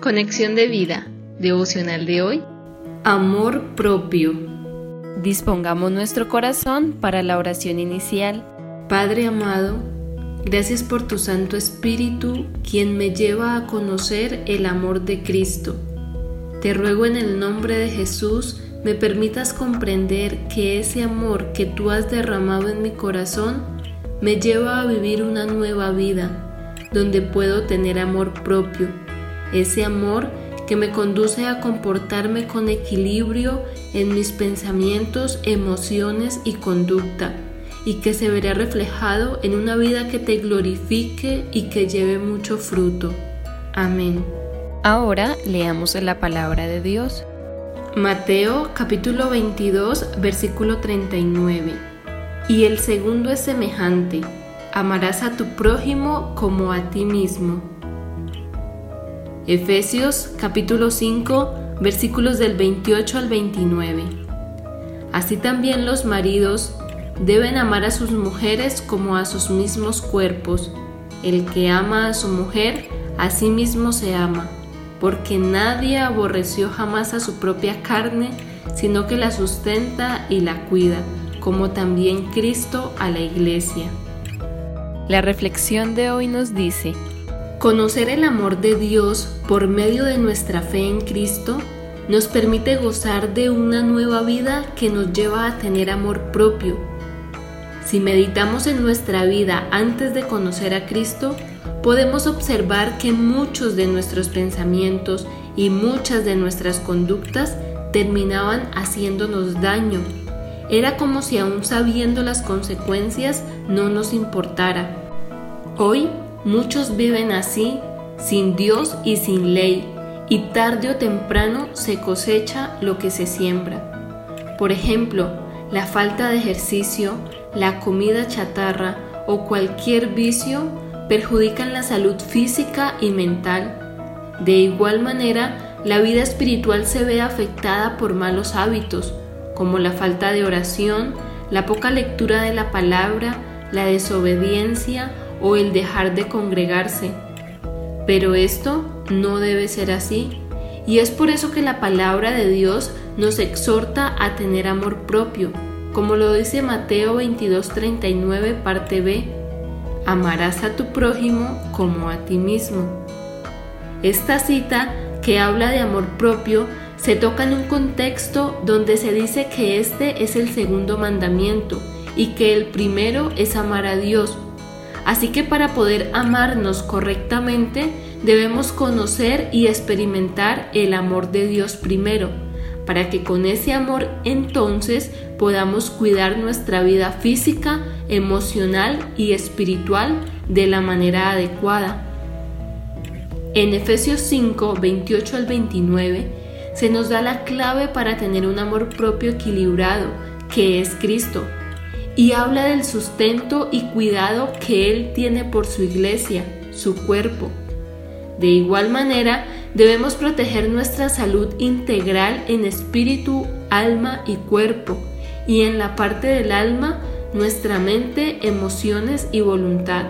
Conexión de vida, devocional de hoy. Amor propio. Dispongamos nuestro corazón para la oración inicial. Padre amado, gracias por tu Santo Espíritu, quien me lleva a conocer el amor de Cristo. Te ruego en el nombre de Jesús, me permitas comprender que ese amor que tú has derramado en mi corazón me lleva a vivir una nueva vida, donde puedo tener amor propio, ese amor que me conduce a comportarme con equilibrio en mis pensamientos, emociones y conducta, y que se verá reflejado en una vida que te glorifique y que lleve mucho fruto. Amén. Ahora leamos la palabra de Dios. Mateo capítulo 22 versículo 39. Y el segundo es semejante, amarás a tu prójimo como a ti mismo. Efesios capítulo 5 versículos del 28 al 29. Así también los maridos deben amar a sus mujeres como a sus mismos cuerpos. El que ama a su mujer, a sí mismo se ama porque nadie aborreció jamás a su propia carne, sino que la sustenta y la cuida, como también Cristo a la iglesia. La reflexión de hoy nos dice, Conocer el amor de Dios por medio de nuestra fe en Cristo nos permite gozar de una nueva vida que nos lleva a tener amor propio. Si meditamos en nuestra vida antes de conocer a Cristo, podemos observar que muchos de nuestros pensamientos y muchas de nuestras conductas terminaban haciéndonos daño. Era como si aún sabiendo las consecuencias no nos importara. Hoy muchos viven así, sin Dios y sin ley, y tarde o temprano se cosecha lo que se siembra. Por ejemplo, la falta de ejercicio, la comida chatarra o cualquier vicio perjudican la salud física y mental. De igual manera, la vida espiritual se ve afectada por malos hábitos, como la falta de oración, la poca lectura de la palabra, la desobediencia o el dejar de congregarse. Pero esto no debe ser así, y es por eso que la palabra de Dios nos exhorta a tener amor propio, como lo dice Mateo 22:39 parte B amarás a tu prójimo como a ti mismo. Esta cita, que habla de amor propio, se toca en un contexto donde se dice que este es el segundo mandamiento y que el primero es amar a Dios. Así que para poder amarnos correctamente debemos conocer y experimentar el amor de Dios primero, para que con ese amor entonces podamos cuidar nuestra vida física, emocional y espiritual de la manera adecuada. En Efesios 5, 28 al 29, se nos da la clave para tener un amor propio equilibrado, que es Cristo, y habla del sustento y cuidado que Él tiene por su iglesia, su cuerpo. De igual manera, debemos proteger nuestra salud integral en espíritu, alma y cuerpo, y en la parte del alma nuestra mente, emociones y voluntad.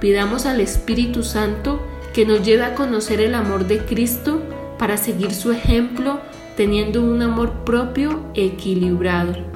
Pidamos al Espíritu Santo que nos lleve a conocer el amor de Cristo para seguir su ejemplo teniendo un amor propio equilibrado.